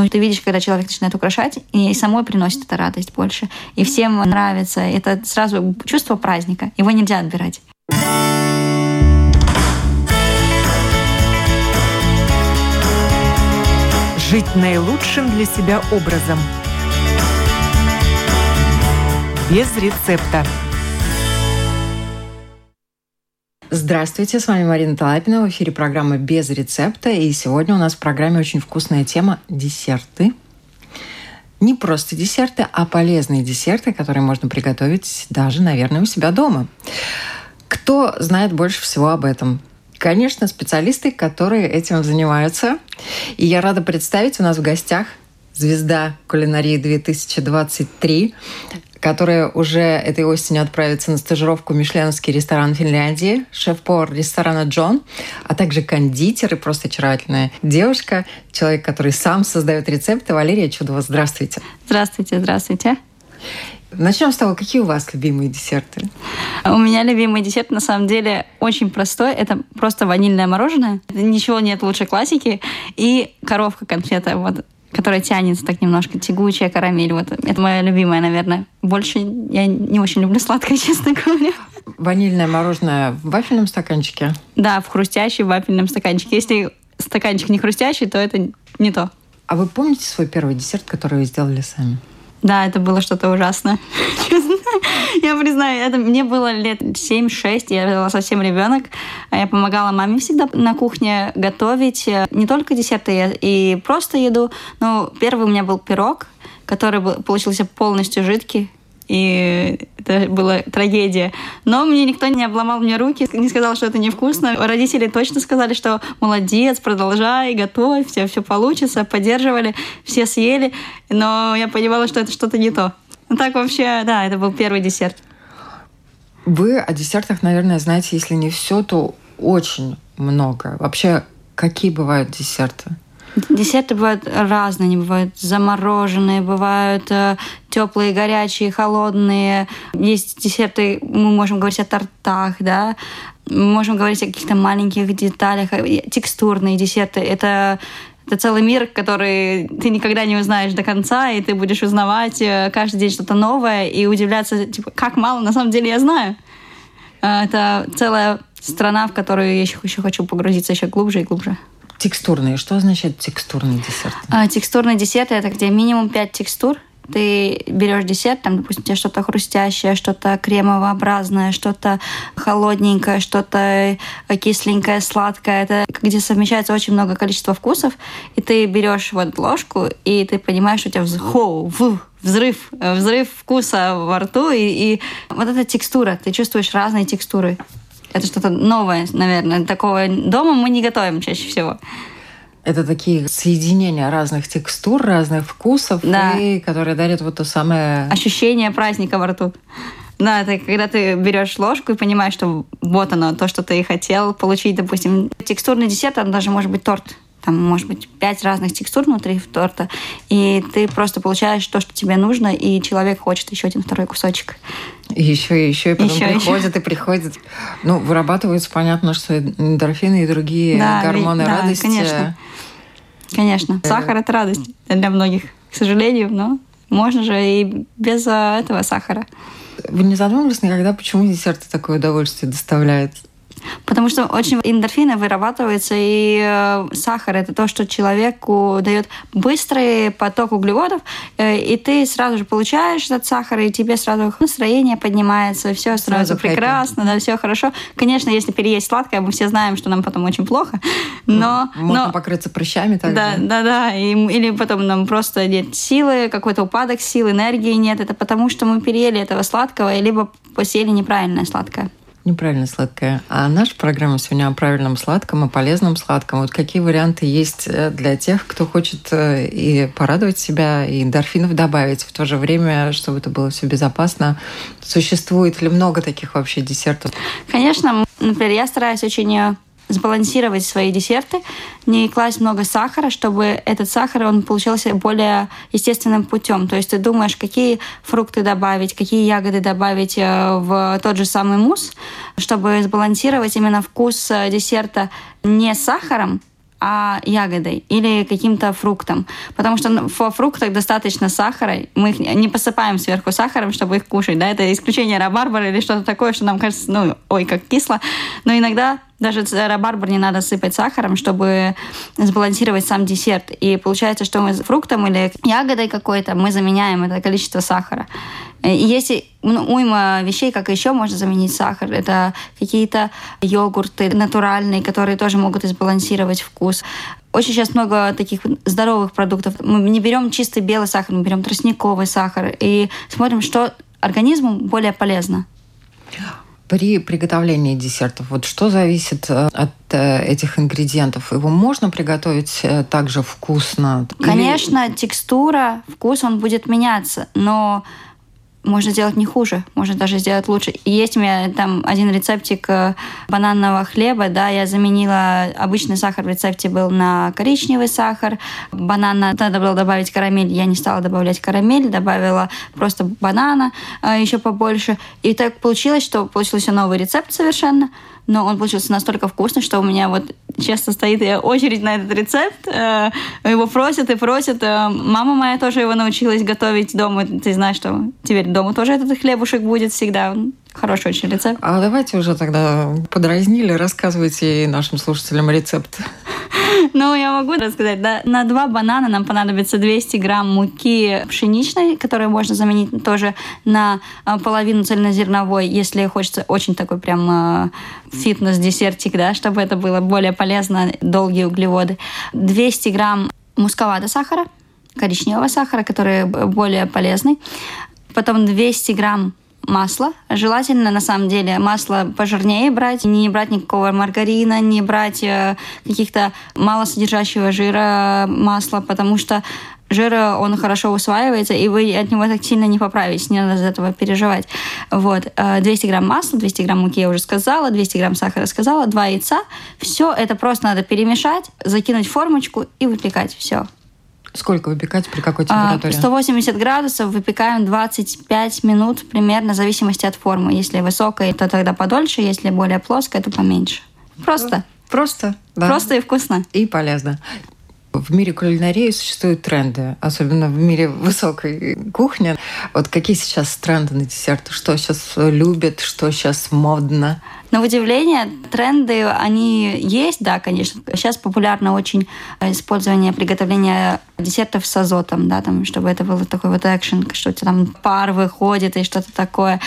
Но ты видишь, когда человек начинает украшать, и самой приносит это радость больше. И всем нравится. Это сразу чувство праздника. Его нельзя отбирать. Жить наилучшим для себя образом. Без рецепта. Здравствуйте, с вами Марина Талапина. В эфире программа «Без рецепта». И сегодня у нас в программе очень вкусная тема – десерты. Не просто десерты, а полезные десерты, которые можно приготовить даже, наверное, у себя дома. Кто знает больше всего об этом? Конечно, специалисты, которые этим занимаются. И я рада представить у нас в гостях звезда кулинарии 2023, которая уже этой осенью отправится на стажировку в Мишленовский ресторан Финляндии, шеф-повар ресторана Джон, а также кондитер и просто очаровательная девушка, человек, который сам создает рецепты. Валерия Чудова, здравствуйте. Здравствуйте, здравствуйте. Начнем с того, какие у вас любимые десерты? У меня любимый десерт на самом деле очень простой. Это просто ванильное мороженое. Ничего нет лучше классики. И коровка конфета. Вот которая тянется так немножко, тягучая карамель. Вот это моя любимая, наверное. Больше я не очень люблю сладкое, честно говоря. Ванильное мороженое в вафельном стаканчике? Да, в хрустящем вафельном стаканчике. Если стаканчик не хрустящий, то это не то. А вы помните свой первый десерт, который вы сделали сами? Да, это было что-то ужасное. Я признаю, это мне было лет 7-6, я была совсем ребенок. Я помогала маме всегда на кухне готовить не только десерты и просто еду. Но первый у меня был пирог, который получился полностью жидкий и это была трагедия. Но мне никто не обломал мне руки, не сказал, что это невкусно. Родители точно сказали, что молодец, продолжай, готовь, все, все получится, поддерживали, все съели, но я понимала, что это что-то не то. Ну так вообще, да, это был первый десерт. Вы о десертах, наверное, знаете, если не все, то очень много. Вообще, какие бывают десерты? Десерты бывают разные, они бывают замороженные, бывают э, теплые, горячие, холодные. Есть десерты, мы можем говорить о тортах, да, мы можем говорить о каких-то маленьких деталях, текстурные десерты. Это это целый мир, который ты никогда не узнаешь до конца, и ты будешь узнавать э, каждый день что-то новое и удивляться, типа, как мало на самом деле я знаю. Э, это целая страна, в которую я еще хочу погрузиться еще глубже и глубже. Текстурные. Что означает текстурный десерт? А, текстурный десерт это где минимум 5 текстур. Ты берешь десерт, там, допустим, у тебя что-то хрустящее, что-то кремовообразное, что-то холодненькое, что-то кисленькое, сладкое. Это где совмещается очень много количества вкусов. И ты берешь вот ложку, и ты понимаешь, что у тебя вз... взрыв, взрыв вкуса во рту, и, и вот эта текстура, ты чувствуешь разные текстуры. Это что-то новое, наверное. Такого дома мы не готовим чаще всего. Это такие соединения разных текстур, разных вкусов, да. и которые дарят вот то самое... Ощущение праздника во рту. Да, это когда ты берешь ложку и понимаешь, что вот оно, то, что ты хотел получить, допустим. Текстурный десерт, он даже может быть торт там может быть пять разных текстур внутри торта, и ты просто получаешь то, что тебе нужно, и человек хочет еще один второй кусочек. И еще, и еще, и потом еще, приходит, еще. и приходит. Ну, вырабатываются, понятно, что эндорфины и другие да, гормоны да, радости. конечно. Конечно. Э, Сахар – это радость для многих, к сожалению, но можно же и без а, этого сахара. Вы не задумывались никогда, почему десерты такое удовольствие доставляет? Потому что очень эндорфины вырабатываются, и э, сахар это то, что человеку дает быстрый поток углеводов, э, и ты сразу же получаешь этот сахар, и тебе сразу настроение поднимается, все сразу, сразу прекрасно, да, все хорошо. Конечно, если переесть сладкое, мы все знаем, что нам потом очень плохо, но... Можно но, покрыться прыщами тогда. Да, да, да, и, или потом нам просто нет силы, какой-то упадок сил, энергии нет, это потому что мы переели этого сладкого, либо посели неправильное сладкое. Неправильно сладкое. А наша программа сегодня о правильном сладком, о полезном сладком. Вот какие варианты есть э, для тех, кто хочет э, и порадовать себя, и эндорфинов добавить в то же время, чтобы это было все безопасно? Существует ли много таких вообще десертов? Конечно. Например, я стараюсь очень э, сбалансировать свои десерты, не класть много сахара, чтобы этот сахар он получался более естественным путем. То есть ты думаешь, какие фрукты добавить, какие ягоды добавить э, в тот же самый мусс, чтобы сбалансировать именно вкус э, десерта не сахаром, а ягодой или каким-то фруктом. Потому что во фруктах достаточно сахара. Мы их не посыпаем сверху сахаром, чтобы их кушать. Да? Это исключение рабарбара или что-то такое, что нам кажется, ну, ой, как кисло. Но иногда даже рабарбар не надо сыпать сахаром, чтобы сбалансировать сам десерт. И получается, что мы фруктом или ягодой какой-то мы заменяем это количество сахара. И есть уйма вещей, как еще можно заменить сахар. Это какие-то йогурты натуральные, которые тоже могут сбалансировать вкус. Очень сейчас много таких здоровых продуктов. Мы не берем чистый белый сахар, мы берем тростниковый сахар и смотрим, что организму более полезно. При приготовлении десертов, вот что зависит э, от э, этих ингредиентов? Его можно приготовить э, также вкусно? Конечно, Или... текстура, вкус, он будет меняться, но можно сделать не хуже, можно даже сделать лучше. Есть у меня там один рецептик э, бананного хлеба, да, я заменила обычный сахар в рецепте был на коричневый сахар, банана, надо было добавить карамель, я не стала добавлять карамель, добавила просто банана э, еще побольше. И так получилось, что получился новый рецепт совершенно, но он получился настолько вкусный, что у меня вот часто стоит очередь на этот рецепт. Э, его просят и просят. Э, мама моя тоже его научилась готовить дома. Ты знаешь, что теперь дома тоже этот хлебушек будет всегда. Хороший очень рецепт. А давайте уже тогда подразнили, рассказывайте нашим слушателям рецепт. Ну, я могу рассказать. Да, на два банана нам понадобится 200 грамм муки пшеничной, которую можно заменить тоже на а, половину цельнозерновой, если хочется очень такой прям а, фитнес-десертик, да, чтобы это было более полезно, долгие углеводы. 200 грамм мусковатого сахара, коричневого сахара, который более полезный. Потом 200 грамм масло. Желательно, на самом деле, масло пожирнее брать, не брать никакого маргарина, не брать э, каких-то малосодержащего жира масла, потому что жир, он хорошо усваивается, и вы от него так сильно не поправитесь, не надо из этого переживать. Вот. 200 э, грамм масла, 200 грамм муки я уже сказала, 200 грамм сахара сказала, два яйца. Все это просто надо перемешать, закинуть в формочку и выпекать. Все. Сколько выпекать, при какой а, температуре? 180 градусов выпекаем 25 минут примерно, в зависимости от формы. Если высокая, то тогда подольше, если более плоская, то поменьше. Просто. Просто, да. Просто и вкусно. И полезно. В мире кулинарии существуют тренды, особенно в мире высокой кухни. Вот какие сейчас тренды на десерты? Что сейчас любят, что сейчас модно? На удивление, тренды, они есть, да, конечно. Сейчас популярно очень использование приготовления десертов с азотом, да, там, чтобы это было такой вот экшен, что там пар выходит и что-то такое.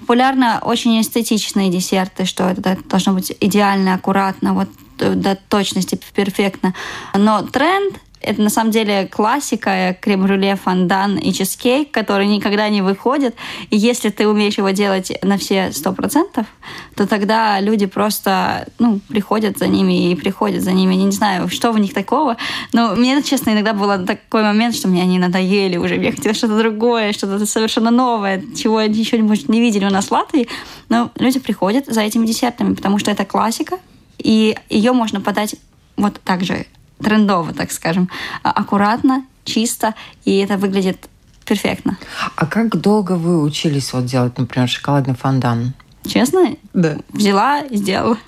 Популярно очень эстетичные десерты, что это должно быть идеально, аккуратно, вот до точности перфектно. Но тренд это на самом деле классика, крем-брюле, фондан и чизкейк, который никогда не выходит. И если ты умеешь его делать на все сто процентов, то тогда люди просто ну, приходят за ними и приходят за ними. Я не знаю, что в них такого. Но мне, честно, иногда был такой момент, что мне они надоели уже. Я хотела что-то другое, что-то совершенно новое, чего еще, может, не видели у нас в Латвии. Но люди приходят за этими десертами, потому что это классика, и ее можно подать вот так же трендово, так скажем, а, аккуратно, чисто, и это выглядит перфектно. А как долго вы учились вот делать, например, шоколадный фондан? Честно? Да. Взяла и сделала.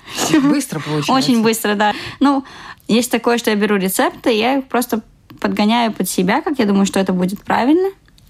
Быстро получается? Очень быстро, да. Ну, есть такое, что я беру рецепты, я их просто подгоняю под себя, как я думаю, что это будет правильно,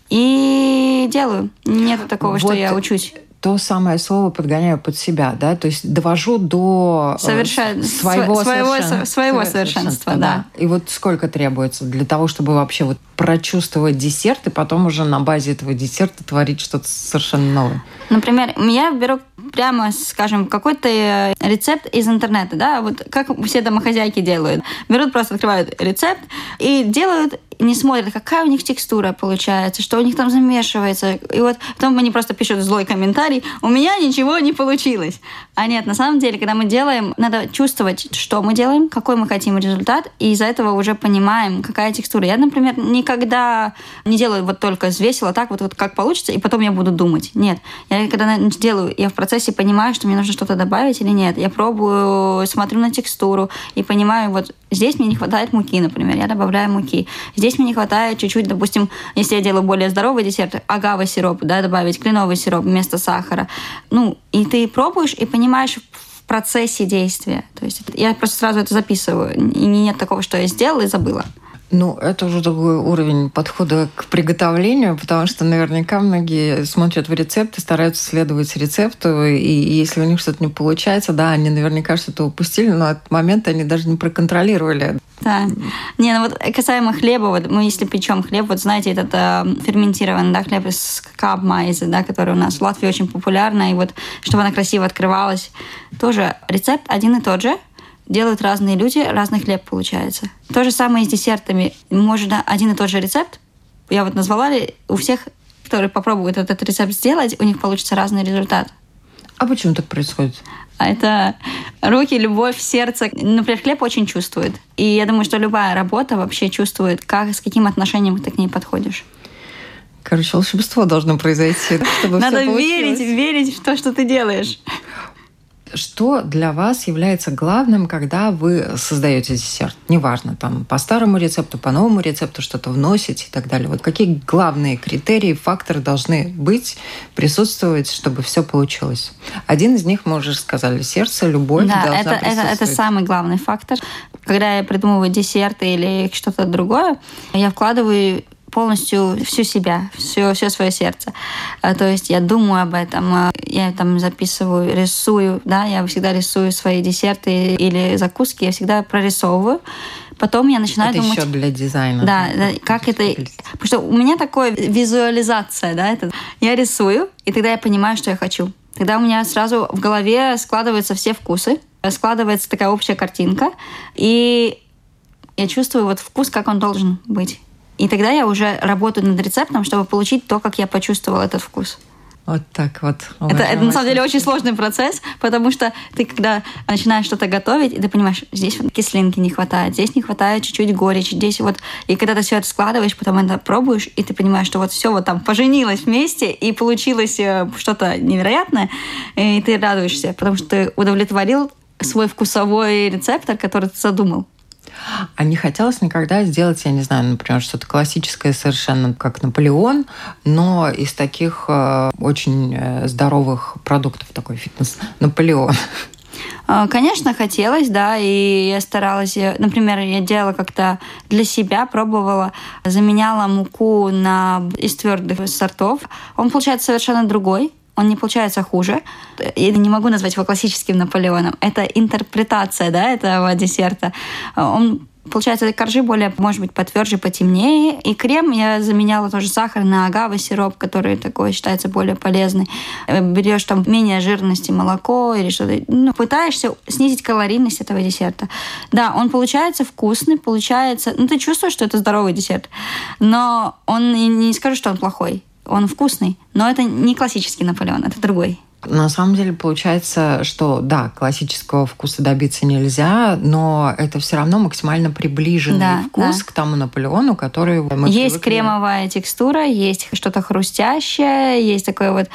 и делаю. Нет такого, вот что я учусь то самое слово подгоняю под себя, да, то есть довожу до э, Совершен... своего, своего, совершен... своего совершенства, да. да. И вот сколько требуется для того, чтобы вообще вот прочувствовать десерт и потом уже на базе этого десерта творить что-то совершенно новое? Например, я беру прямо, скажем, какой-то э, рецепт из интернета, да, вот как все домохозяйки делают. Берут, просто открывают рецепт и делают не смотрят, какая у них текстура получается, что у них там замешивается. И вот потом они просто пишут злой комментарий, у меня ничего не получилось. А нет, на самом деле, когда мы делаем, надо чувствовать, что мы делаем, какой мы хотим результат, и из-за этого уже понимаем, какая текстура. Я, например, никогда не делаю вот только взвесила так, вот, вот как получится, и потом я буду думать. Нет. Я когда делаю, я в процессе понимаю, что мне нужно что-то добавить или нет. Я пробую, смотрю на текстуру и понимаю, вот здесь мне не хватает муки, например, я добавляю муки. Здесь мне не хватает чуть-чуть, допустим, если я делаю более здоровый десерт, агава сироп, да, добавить кленовый сироп вместо сахара. Ну, и ты пробуешь и понимаешь в процессе действия. То есть я просто сразу это записываю. И нет такого, что я сделала и забыла. Ну, это уже такой уровень подхода к приготовлению, потому что наверняка многие смотрят в рецепт и стараются следовать рецепту, и если у них что-то не получается, да, они наверняка что-то упустили, но от момента они даже не проконтролировали. Да. Не, ну вот касаемо хлеба, вот мы если печем хлеб, вот знаете, этот э, ферментированный да, хлеб из кабмайза, да, который у нас в Латвии очень популярна, и вот чтобы она красиво открывалась, тоже рецепт один и тот же, делают разные люди, разный хлеб получается. То же самое и с десертами. Можно один и тот же рецепт, я вот назвала ли, у всех, которые попробуют этот рецепт сделать, у них получится разный результат. А почему так происходит? А это руки, любовь, сердце. Например, хлеб очень чувствует. И я думаю, что любая работа вообще чувствует, как, с каким отношением ты к ней подходишь. Короче, волшебство должно произойти, чтобы Надо верить, верить в то, что ты делаешь. Что для вас является главным, когда вы создаете десерт? Неважно, там по старому рецепту, по новому рецепту что-то вносите и так далее. Вот какие главные критерии, факторы должны быть, присутствовать, чтобы все получилось? Один из них, мы уже сказали, сердце, любовь да, должна это, это, это самый главный фактор. Когда я придумываю десерты или что-то другое, я вкладываю полностью всю себя, все, все свое сердце. А, то есть я думаю об этом, а, я там записываю, рисую, да, я всегда рисую свои десерты или закуски, я всегда прорисовываю. Потом я начинаю это думать... еще для дизайна. Да, да как это... Потому что у меня такое визуализация, да, это... Я рисую, и тогда я понимаю, что я хочу. Тогда у меня сразу в голове складываются все вкусы, складывается такая общая картинка, и я чувствую вот вкус, как он должен быть. И тогда я уже работаю над рецептом, чтобы получить то, как я почувствовала этот вкус. Вот так вот. Это, это на самом деле очень сложный процесс, потому что ты, когда начинаешь что-то готовить, и ты понимаешь, здесь вот кислинки не хватает, здесь не хватает чуть-чуть горечи, здесь вот... И когда ты все это складываешь, потом это пробуешь, и ты понимаешь, что вот все вот там поженилось вместе, и получилось э, что-то невероятное, и ты радуешься, потому что ты удовлетворил свой вкусовой рецептор, который ты задумал. А не хотелось никогда сделать, я не знаю, например, что-то классическое совершенно, как Наполеон, но из таких э, очень э, здоровых продуктов, такой фитнес Наполеон. А, конечно, хотелось, да, и я старалась, например, я делала как-то для себя, пробовала, заменяла муку на из твердых сортов. Он получается совершенно другой, он не получается хуже. Я не могу назвать его классическим Наполеоном. Это интерпретация да, этого десерта. Он Получается, коржи более, может быть, потверже, потемнее. И крем я заменяла тоже сахар на агавы сироп, который такой считается более полезный. Берешь там менее жирности молоко или что-то. Ну, пытаешься снизить калорийность этого десерта. Да, он получается вкусный, получается... Ну, ты чувствуешь, что это здоровый десерт. Но он не скажу, что он плохой он вкусный, но это не классический Наполеон, это другой. На самом деле получается, что да, классического вкуса добиться нельзя, но это все равно максимально приближенный да, вкус да. к тому Наполеону, который мы Есть привыкли. кремовая текстура, есть что-то хрустящее, есть такое вот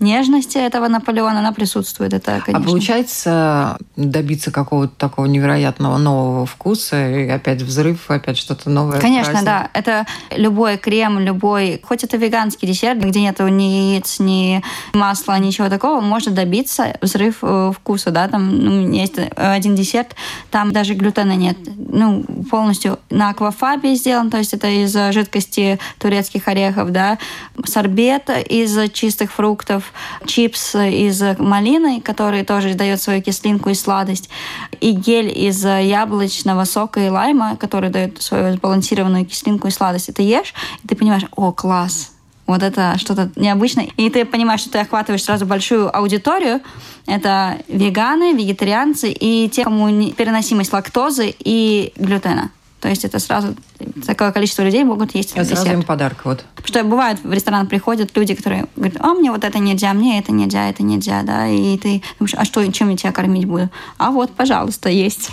нежности этого Наполеона, она присутствует. Это, а конечно. А получается добиться какого-то такого невероятного нового вкуса, и опять взрыв, опять что-то новое. Конечно, праздник. да. Это любой крем, любой, хоть это веганский десерт, где нету ни яиц, ни масла, ничего такого, можно добиться взрыв э, вкуса, да, там ну, есть один десерт, там даже глютена нет, ну, полностью на аквафабе сделан, то есть это из жидкости турецких орехов, да, сорбет из чистых фруктов, чипс из малины, который тоже дает свою кислинку и сладость, и гель из яблочного сока и лайма, который дает свою сбалансированную кислинку и сладость. И ты ешь, и ты понимаешь, о, класс, вот это что-то необычное. И ты понимаешь, что ты охватываешь сразу большую аудиторию. Это веганы, вегетарианцы и те, кому переносимость лактозы и глютена. То есть это сразу такое количество людей могут есть Это сразу им подарок. Вот. Потому что бывает, в ресторан приходят люди, которые говорят, а мне вот это нельзя, мне это нельзя, это нельзя, да, и ты думаешь, а что, чем я тебя кормить буду? А вот, пожалуйста, есть.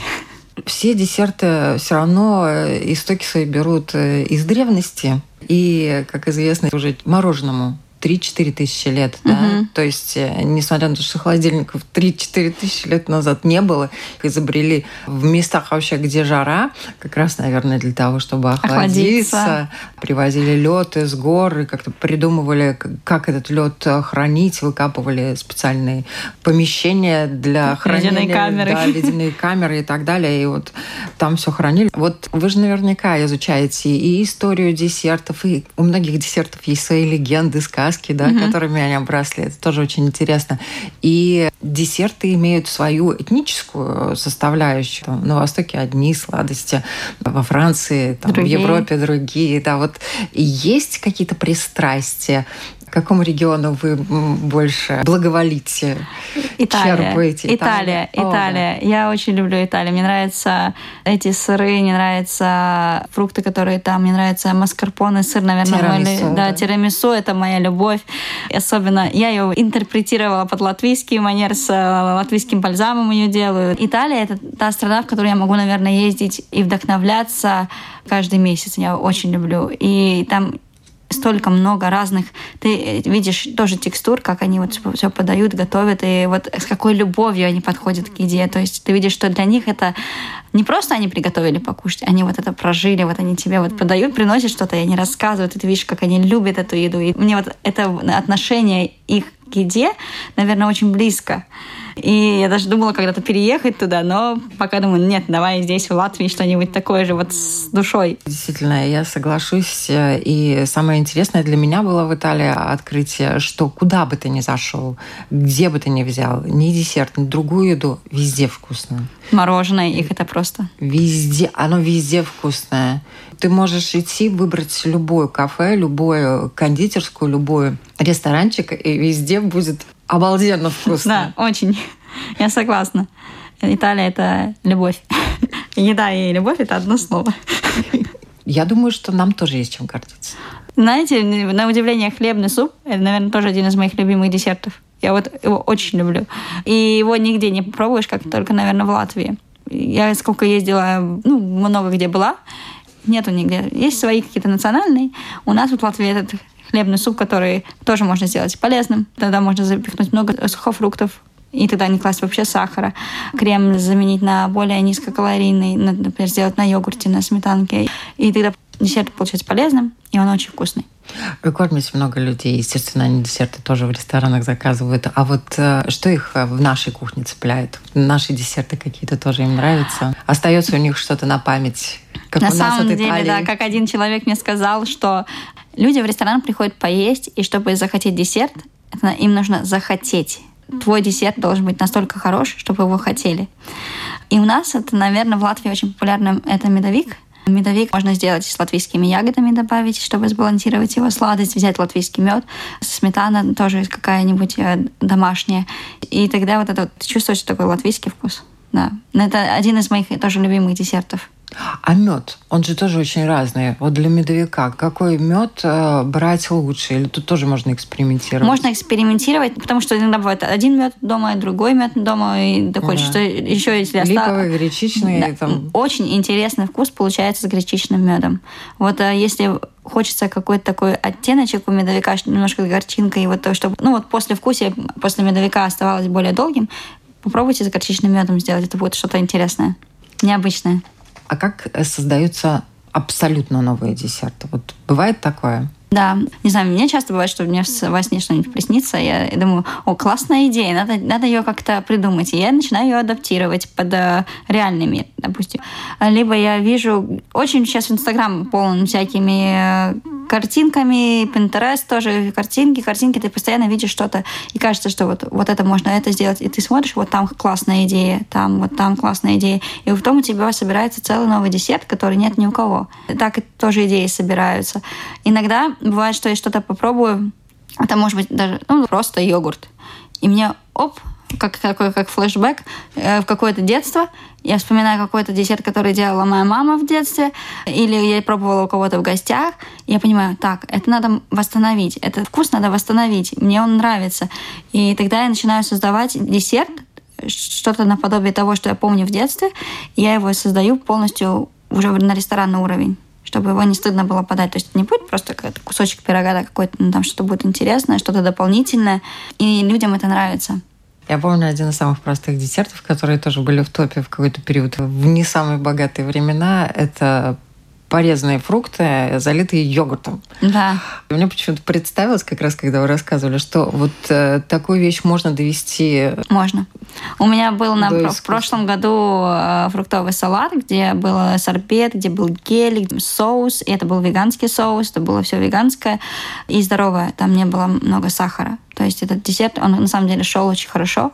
Все десерты все равно э, истоки свои берут э, из древности. И, как известно, уже мороженому 3-4 тысячи лет. Угу. Да? То есть, э, несмотря на то, что холодильников 3-4 тысячи лет назад не было, их изобрели в местах вообще, где жара, как раз, наверное, для того, чтобы охладиться. охладиться. привозили лед из гор и как-то придумывали, как этот лед хранить, выкапывали специальные помещения для хранения. Ледяные камеры. Да, ледяные камеры и так далее. И вот там все хранили. Вот вы же наверняка изучаете и историю десертов, и у многих десертов есть свои легенды, сказки, да, угу. которыми они обросли. Это тоже очень интересно. И десерты имеют свою этническую составляющую. Там, на Востоке одни сладости, во Франции, там, в Европе другие. Да, вот есть какие-то пристрастия какому региону вы больше благоволите? Италия. Черпаете? Италия. Италия. Италия. Я очень люблю Италию. Мне нравятся эти сыры, мне нравятся фрукты, которые там. Мне нравится маскарпоне, сыр, наверное. Тирамису, мой, да, да, тирамису — это моя любовь. И особенно я ее интерпретировала под латвийский манер, с э, латвийским бальзамом ее делаю. Италия — это та страна, в которую я могу, наверное, ездить и вдохновляться каждый месяц. Я очень люблю. И там столько много разных. Ты э, видишь тоже текстур, как они вот все подают, готовят, и вот с какой любовью они подходят к еде. То есть ты видишь, что для них это не просто они приготовили покушать, они вот это прожили, вот они тебе вот подают, приносят что-то, и они рассказывают, и ты видишь, как они любят эту еду. И мне вот это отношение их к еде, наверное, очень близко. И я даже думала когда-то переехать туда, но пока думаю, нет, давай здесь, в Латвии, что-нибудь такое же вот с душой. Действительно, я соглашусь. И самое интересное для меня было в Италии открытие, что куда бы ты ни зашел, где бы ты ни взял, ни десерт, ни другую еду, везде вкусно. Мороженое их это просто. Везде, оно везде вкусное. Ты можешь идти, выбрать любое кафе, любую кондитерскую, любой ресторанчик, и везде будет обалденно вкусно. Да, очень. Я согласна. Италия — это любовь. Еда и любовь — это одно слово. Я думаю, что нам тоже есть чем гордиться. Знаете, на удивление, хлебный суп — это, наверное, тоже один из моих любимых десертов. Я вот его очень люблю. И его нигде не попробуешь, как только, наверное, в Латвии. Я сколько ездила, ну, много где была, нету нигде. Есть свои какие-то национальные. У нас вот в Латвии этот хлебный суп, который тоже можно сделать полезным. Тогда можно запихнуть много сухофруктов, и тогда не класть вообще сахара. Крем заменить на более низкокалорийный, например, сделать на йогурте, на сметанке. И тогда десерт получается полезным, и он очень вкусный. Вы кормите много людей, естественно, они десерты тоже в ресторанах заказывают. А вот э, что их э, в нашей кухне цепляет? Наши десерты какие-то тоже им нравятся? Остается у них что-то на память? Как на у нас самом деле, Италии? да, как один человек мне сказал, что люди в ресторан приходят поесть, и чтобы захотеть десерт, им нужно захотеть. Твой десерт должен быть настолько хорош, чтобы его хотели. И у нас это, наверное, в Латвии очень популярным это медовик – Медовик можно сделать с латвийскими ягодами добавить, чтобы сбалансировать его сладость, взять латвийский мед, сметана тоже какая-нибудь э, домашняя. И тогда вот это вот, ты чувствуешь такой латвийский вкус. Да. Это один из моих тоже любимых десертов. А мед, он же тоже очень разный. Вот для медовика какой мед э, брать лучше? Или тут тоже можно экспериментировать? Можно экспериментировать, потому что иногда бывает один мед дома, другой мед дома, и хочешь, да. что еще если осталось. Липовый, гречичный. Да. Там... Очень интересный вкус получается с гречичным медом. Вот э, если хочется какой-то такой оттеночек у медовика, немножко горчинка, и вот то, чтобы, ну вот после вкуса, после медовика оставалось более долгим, попробуйте с горчичным медом сделать, это будет что-то интересное, необычное. А как э, создаются абсолютно новые десерты? Вот бывает такое? Да, не знаю, мне часто бывает, что мне во сне что-нибудь приснится, я думаю, о, классная идея, надо, надо ее как-то придумать. И я начинаю ее адаптировать под э, реальный мир, допустим. Либо я вижу, очень сейчас Инстаграм полон всякими э, картинками, Pinterest тоже картинки, картинки, ты постоянно видишь что-то, и кажется, что вот, вот это можно это сделать, и ты смотришь, вот там классная идея, там, вот там классная идея, и потом у тебя собирается целый новый десерт, который нет ни у кого. Так и тоже идеи собираются. Иногда бывает, что я что-то попробую, это может быть даже ну, просто йогурт. И мне, оп, как такой как флешбэк э, в какое-то детство. Я вспоминаю какой-то десерт, который делала моя мама в детстве, или я пробовала у кого-то в гостях. Я понимаю, так, это надо восстановить, этот вкус надо восстановить, мне он нравится. И тогда я начинаю создавать десерт, что-то наподобие того, что я помню в детстве. Я его создаю полностью уже на ресторанный уровень чтобы его не стыдно было подать. То есть не будет просто кусочек пирога, да, какой-то, ну, там что-то будет интересное, что-то дополнительное, и людям это нравится. Я помню один из самых простых десертов, которые тоже были в топе в какой-то период в не самые богатые времена. Это порезанные фрукты, залитые йогуртом. Да. И мне почему-то представилось, как раз когда вы рассказывали, что вот э, такую вещь можно довести. Можно. У меня был на, в прошлом году э, фруктовый салат, где был сорбет, где был гель, соус. И это был веганский соус, это было все веганское и здоровое. Там не было много сахара. То есть этот десерт, он на самом деле шел очень хорошо.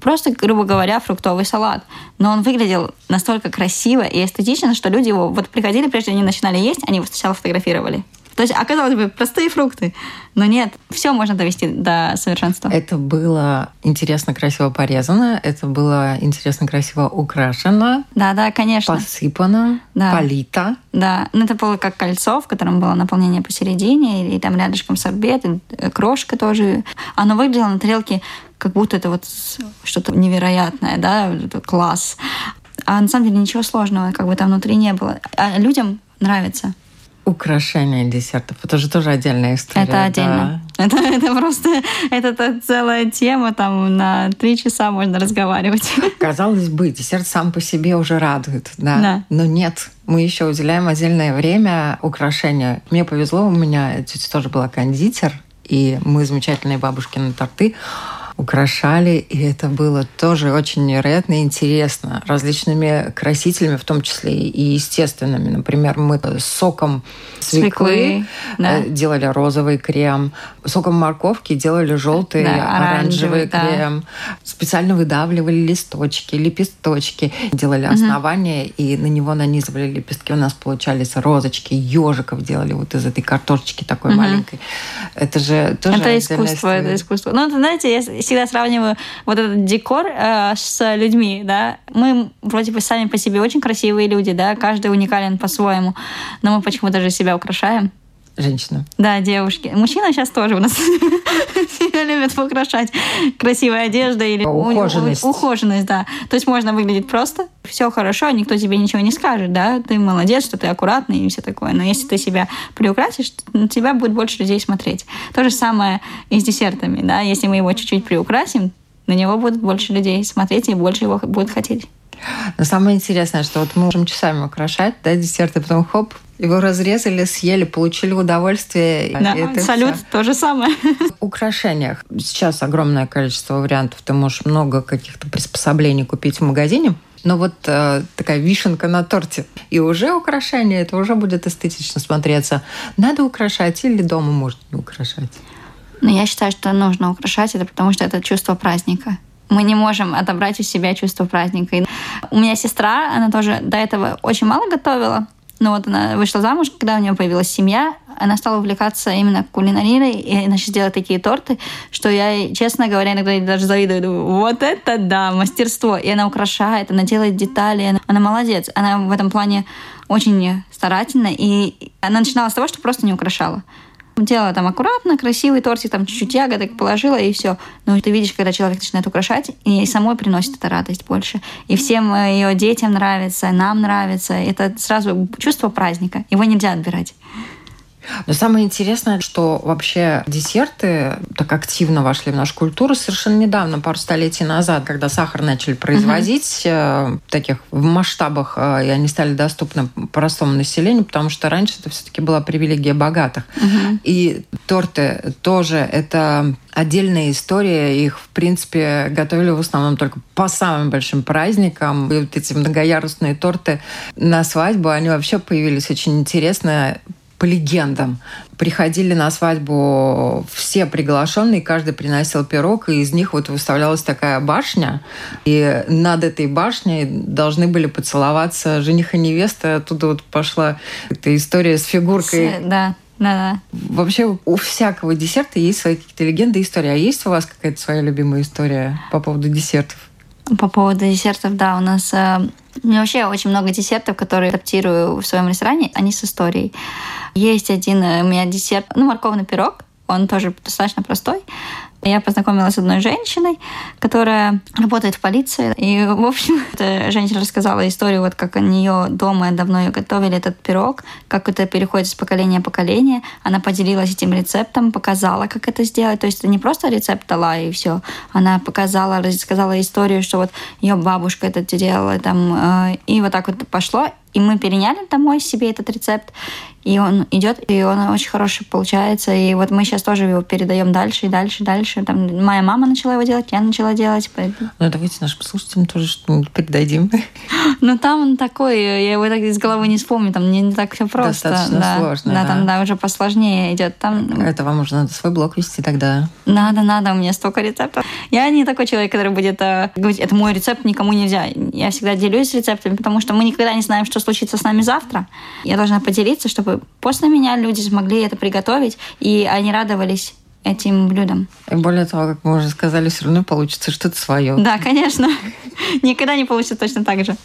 Просто, грубо говоря, фруктовый салат. Но он выглядел настолько красиво и эстетично, что люди его вот приходили, прежде чем они начинали есть, они его сначала фотографировали. То есть, оказалось бы, простые фрукты. Но нет, все можно довести до совершенства. Это было интересно, красиво порезано, это было интересно, красиво украшено, Да, да, конечно. посыпано, Да. полито. Да, ну это было как кольцо, в котором было наполнение посередине, и там рядышком сорбет, и э, крошка тоже. Оно выглядело на тарелке, как будто это вот что-то невероятное, да, это класс. А на самом деле ничего сложного, как бы там внутри не было. А людям нравится. Украшение десертов. Это же тоже отдельная история. Это отдельно. Это, это просто это та целая тема, там на три часа можно разговаривать. да. Казалось бы, десерт сам по себе уже радует, да. Да. Но нет. Мы еще уделяем отдельное время украшению. Мне повезло, у меня тетя тоже была кондитер, и мы замечательные бабушкины торты украшали, и это было тоже очень невероятно интересно. Различными красителями, в том числе и естественными. Например, мы с соком свеклы, Свеклы, да. э, делали розовый крем, соком морковки делали желтый, Да, оранжевый оранжевый, да. крем. Специально выдавливали листочки, лепесточки, делали основание и на него нанизывали лепестки. У нас получались розочки, ежиков делали вот из этой картошечки такой маленькой. Это же тоже Это искусство, история. это искусство. Ну, знаете, я всегда сравниваю вот этот декор э, с людьми, да. Мы вроде бы сами по себе очень красивые люди, да, каждый уникален по-своему, но мы почему-то же себя украшаем. Женщина. Да, девушки. Мужчины сейчас тоже у нас любят украшать красивой одеждой или у- у- Ухоженность. ухоженность, да. То есть можно выглядеть просто, все хорошо, никто тебе ничего не скажет, да, ты молодец, что ты аккуратный и все такое. Но если ты себя приукрасишь, на тебя будет больше людей смотреть. То же самое и с десертами, да. Если мы его чуть-чуть приукрасим, на него будут больше людей смотреть и больше его будут хотеть. Но самое интересное, что вот мы можем часами украшать, да, десерты, потом хоп, его разрезали, съели, получили удовольствие. Да, салют, всё. то же самое. В украшениях сейчас огромное количество вариантов. Ты можешь много каких-то приспособлений купить в магазине. Но вот э, такая вишенка на торте. И уже украшение, это уже будет эстетично смотреться. Надо украшать или дома можно не украшать? Но я считаю, что нужно украшать это, потому что это чувство праздника. Мы не можем отобрать у себя чувство праздника. И У меня сестра, она тоже до этого очень мало готовила. Но вот она вышла замуж, когда у нее появилась семья, она стала увлекаться именно кулинарией и начала делать такие торты, что я, честно говоря, иногда даже завидую. Думаю, вот это да, мастерство. И она украшает, она делает детали, она, она молодец. Она в этом плане очень старательна. И она начинала с того, что просто не украшала. Делала там аккуратно, красивый тортик, там чуть-чуть ягодок положила, и все. Но ты видишь, когда человек начинает украшать, и самой приносит это радость больше. И всем э, ее детям нравится, нам нравится. Это сразу чувство праздника. Его нельзя отбирать. Но самое интересное, что вообще десерты так активно вошли в нашу культуру совершенно недавно, пару столетий назад, когда сахар начали производить э, таких в масштабах, э, и они стали доступны простому населению, потому что раньше это все-таки была привилегия богатых. И торты тоже это отдельная история. Их, в принципе, готовили в основном только по самым большим праздникам. И вот эти многоярусные торты на свадьбу, они вообще появились очень интересно по легендам. Приходили на свадьбу все приглашенные, каждый приносил пирог, и из них вот выставлялась такая башня, и над этой башней должны были поцеловаться жених и невеста. Оттуда вот пошла эта история с фигуркой. Да, да, да. Вообще у всякого десерта есть свои какие-то легенды и истории. А есть у вас какая-то своя любимая история по поводу десертов? По поводу десертов, да, у нас э, меня вообще очень много десертов, которые адаптирую в своем ресторане, они с историей. Есть один э, у меня десерт, ну, морковный пирог, он тоже достаточно простой. Я познакомилась с одной женщиной, которая работает в полиции. И, в общем, эта женщина рассказала историю, вот как у нее дома давно ее готовили этот пирог, как это переходит с поколения в поколение. Она поделилась этим рецептом, показала, как это сделать. То есть это не просто рецепт дала и все. Она показала, рассказала историю, что вот ее бабушка это делала, там, э, и вот так вот пошло. И мы переняли домой себе этот рецепт. И он идет, и он очень хороший получается. И вот мы сейчас тоже его передаем дальше и дальше, и дальше. Там моя мама начала его делать, я начала делать. Ну, давайте нашим слушателям тоже что-нибудь передадим. Ну, там он такой, я его так из головы не вспомню, там не, не так все просто. Достаточно да. сложно, да. да. там да, уже посложнее идет. Там... Это вам уже надо свой блог вести тогда. Надо, надо, у меня столько рецептов. Я не такой человек, который будет э, говорить, это мой рецепт, никому нельзя. Я всегда делюсь рецептами, потому что мы никогда не знаем, что случится с нами завтра. Я должна поделиться, чтобы после меня люди смогли это приготовить, и они радовались этим блюдам. И более того, как мы уже сказали, все равно получится что-то свое. Да, конечно. Никогда не получится точно так же.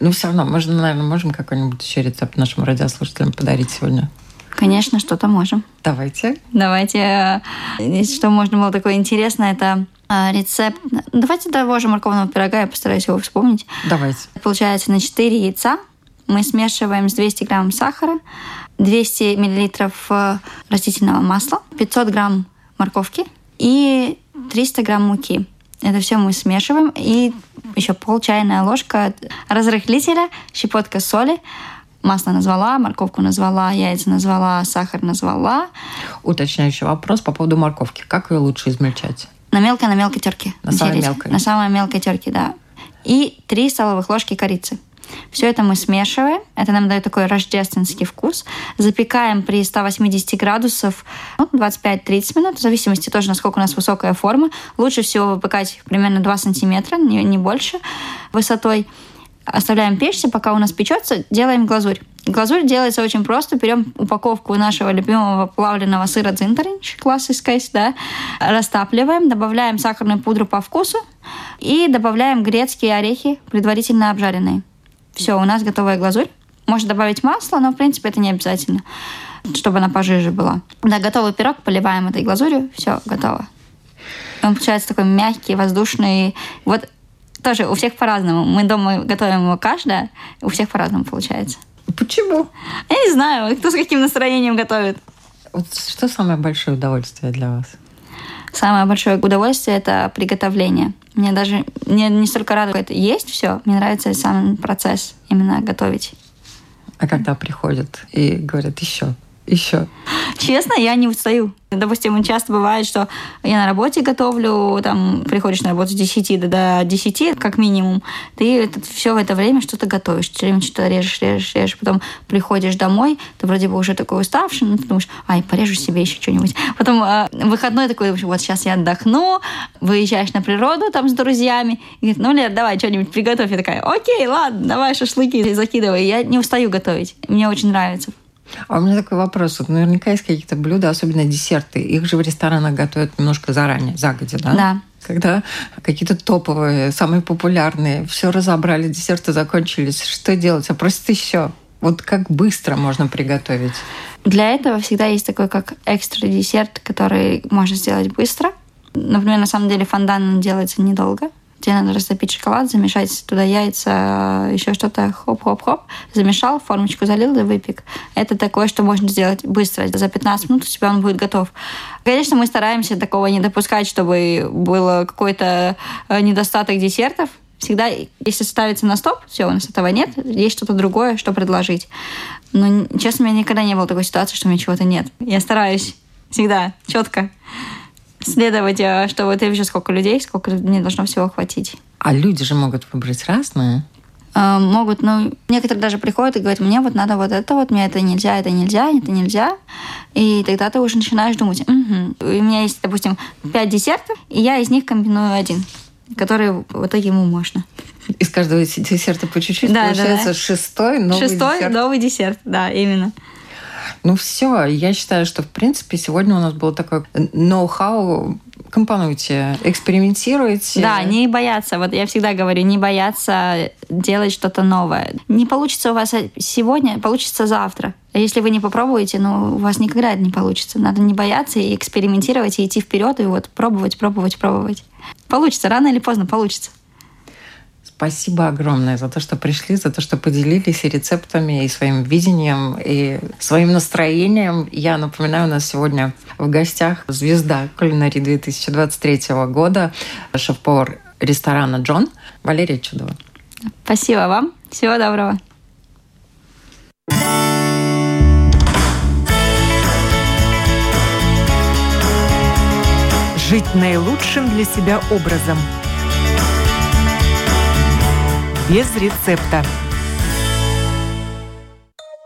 Но все равно, мы, наверное, можем какой-нибудь еще рецепт нашим радиослушателям подарить сегодня. Конечно, что-то можем. Давайте. Давайте. э, Что можно было такое интересное, это э, рецепт. Давайте того же морковного пирога, я постараюсь его вспомнить. Давайте. Получается на 4 яйца мы смешиваем с 200 грамм сахара, 200 миллилитров э, растительного масла, 500 грамм морковки и 300 грамм муки. Это все мы смешиваем. И еще пол чайная ложка разрыхлителя, щепотка соли. Масло назвала, морковку назвала, яйца назвала, сахар назвала. Уточняющий вопрос по поводу морковки. Как ее лучше измельчать? На мелкой, на мелкой терке. На самой натереть. мелкой. На самой мелкой терке, да. И 3 столовых ложки корицы. Все это мы смешиваем. Это нам дает такой рождественский вкус. Запекаем при 180 градусов ну, 25-30 минут, в зависимости тоже, насколько у нас высокая форма. Лучше всего выпекать примерно 2 сантиметра, не, не больше высотой. Оставляем печься, пока у нас печется, делаем глазурь. Глазурь делается очень просто. Берем упаковку нашего любимого плавленного сыра Дзинтеринч, классический, да, растапливаем, добавляем сахарную пудру по вкусу и добавляем грецкие орехи, предварительно обжаренные. Все, у нас готовая глазурь. Можно добавить масло, но, в принципе, это не обязательно, чтобы она пожиже была. Да, готовый пирог поливаем этой глазурью, все, готово. Он получается такой мягкий, воздушный. Вот тоже у всех по-разному. Мы дома готовим его каждая, у всех по-разному получается. Почему? Я не знаю, кто с каким настроением готовит. Вот что самое большое удовольствие для вас? Самое большое удовольствие это приготовление. Мне даже мне не столько радует есть все, мне нравится сам процесс именно готовить. А когда приходят и говорят еще, еще. Честно, я не устаю. Допустим, часто бывает, что я на работе готовлю, там приходишь на работу с 10 до, до 10, как минимум. Ты все в это время что-то готовишь, все время что-то режешь, режешь, режешь. Потом приходишь домой, ты вроде бы уже такой уставший, но ты думаешь, ай, порежу себе еще что-нибудь. Потом э, выходной такой, вот сейчас я отдохну, выезжаешь на природу там с друзьями, и говорит, ну, Лер, давай что-нибудь приготовь. Я такая, окей, ладно, давай шашлыки закидывай. Я не устаю готовить, мне очень нравится. А у меня такой вопрос. Вот наверняка есть какие-то блюда, особенно десерты. Их же в ресторанах готовят немножко заранее, загодя, да? Да. Когда какие-то топовые, самые популярные, все разобрали, десерты закончились. Что делать? А просят еще. Вот как быстро можно приготовить? Для этого всегда есть такой как экстра десерт, который можно сделать быстро. Например, на самом деле фондан делается недолго. Тебе надо растопить шоколад, замешать туда яйца, еще что-то, хоп-хоп-хоп. Замешал, формочку залил и выпек. Это такое, что можно сделать быстро. За 15 минут у тебя он будет готов. Конечно, мы стараемся такого не допускать, чтобы был какой-то э, недостаток десертов. Всегда, если ставится на стоп, все, у нас этого нет, есть что-то другое, что предложить. Но, честно, у меня никогда не было такой ситуации, что у меня чего-то нет. Я стараюсь всегда четко следовать, э, что вот я вижу, сколько людей, сколько мне должно всего хватить. А люди же могут выбрать разные. Э, Могут, ну, некоторые даже приходят и говорят, мне вот надо вот это вот, мне это нельзя, это нельзя, это нельзя. И тогда ты уже начинаешь думать, угу. у меня есть, допустим, пять десертов, и я из них комбиную один, который в итоге ему можно. Из каждого десерта по чуть-чуть Да, да, получается да. шестой новый Шестой десерт. новый десерт, да, именно. Ну все, я считаю, что в принципе сегодня у нас был такой ноу-хау. Компонуйте, экспериментируйте. Да, не бояться. Вот я всегда говорю, не бояться делать что-то новое. Не получится у вас сегодня, получится завтра. А если вы не попробуете, ну, у вас никогда это не получится. Надо не бояться и экспериментировать, и идти вперед, и вот пробовать, пробовать, пробовать. Получится, рано или поздно получится. Спасибо огромное за то, что пришли, за то, что поделились и рецептами, и своим видением, и своим настроением. Я напоминаю, у нас сегодня в гостях звезда кулинарии 2023 года, шеф-повар ресторана «Джон» Валерия Чудова. Спасибо вам. Всего доброго. Жить наилучшим для себя образом. Без рецепта.